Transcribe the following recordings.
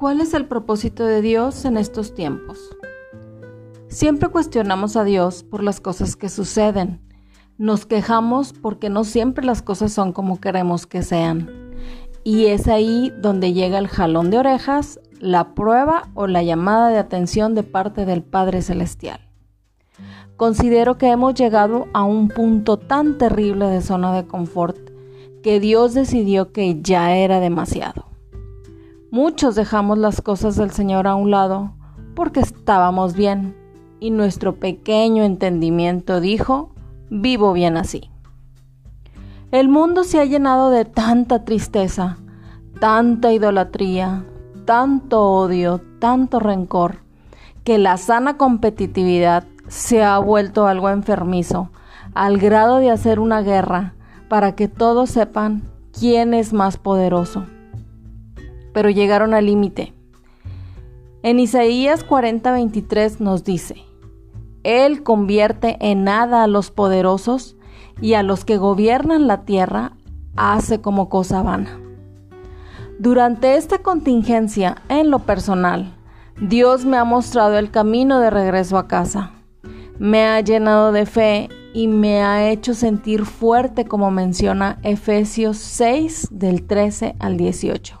¿Cuál es el propósito de Dios en estos tiempos? Siempre cuestionamos a Dios por las cosas que suceden. Nos quejamos porque no siempre las cosas son como queremos que sean. Y es ahí donde llega el jalón de orejas, la prueba o la llamada de atención de parte del Padre Celestial. Considero que hemos llegado a un punto tan terrible de zona de confort que Dios decidió que ya era demasiado. Muchos dejamos las cosas del Señor a un lado porque estábamos bien y nuestro pequeño entendimiento dijo, vivo bien así. El mundo se ha llenado de tanta tristeza, tanta idolatría, tanto odio, tanto rencor, que la sana competitividad se ha vuelto algo enfermizo, al grado de hacer una guerra para que todos sepan quién es más poderoso pero llegaron al límite. En Isaías 40:23 nos dice, Él convierte en nada a los poderosos y a los que gobiernan la tierra hace como cosa vana. Durante esta contingencia, en lo personal, Dios me ha mostrado el camino de regreso a casa. Me ha llenado de fe y me ha hecho sentir fuerte como menciona Efesios 6 del 13 al 18.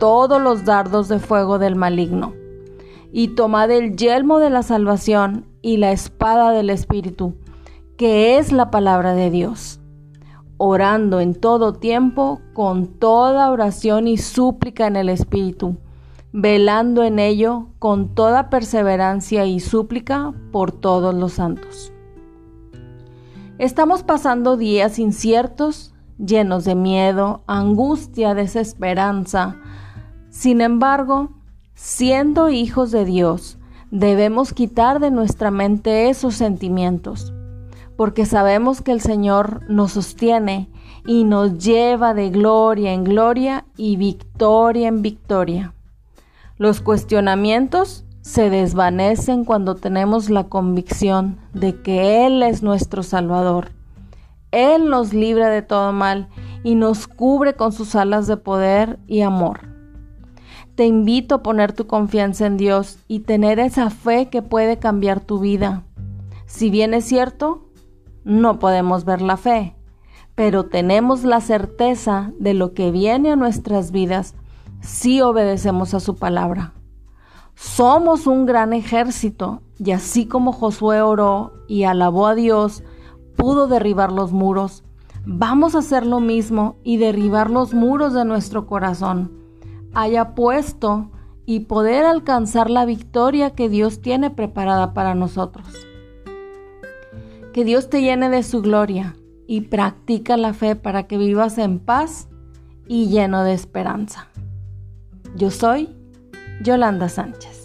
todos los dardos de fuego del maligno, y tomad el yelmo de la salvación y la espada del Espíritu, que es la palabra de Dios, orando en todo tiempo con toda oración y súplica en el Espíritu, velando en ello con toda perseverancia y súplica por todos los santos. Estamos pasando días inciertos, llenos de miedo, angustia, desesperanza, sin embargo, siendo hijos de Dios, debemos quitar de nuestra mente esos sentimientos, porque sabemos que el Señor nos sostiene y nos lleva de gloria en gloria y victoria en victoria. Los cuestionamientos se desvanecen cuando tenemos la convicción de que Él es nuestro Salvador. Él nos libra de todo mal y nos cubre con sus alas de poder y amor. Te invito a poner tu confianza en Dios y tener esa fe que puede cambiar tu vida. Si bien es cierto, no podemos ver la fe, pero tenemos la certeza de lo que viene a nuestras vidas si obedecemos a su palabra. Somos un gran ejército y así como Josué oró y alabó a Dios, pudo derribar los muros, vamos a hacer lo mismo y derribar los muros de nuestro corazón haya puesto y poder alcanzar la victoria que Dios tiene preparada para nosotros. Que Dios te llene de su gloria y practica la fe para que vivas en paz y lleno de esperanza. Yo soy Yolanda Sánchez.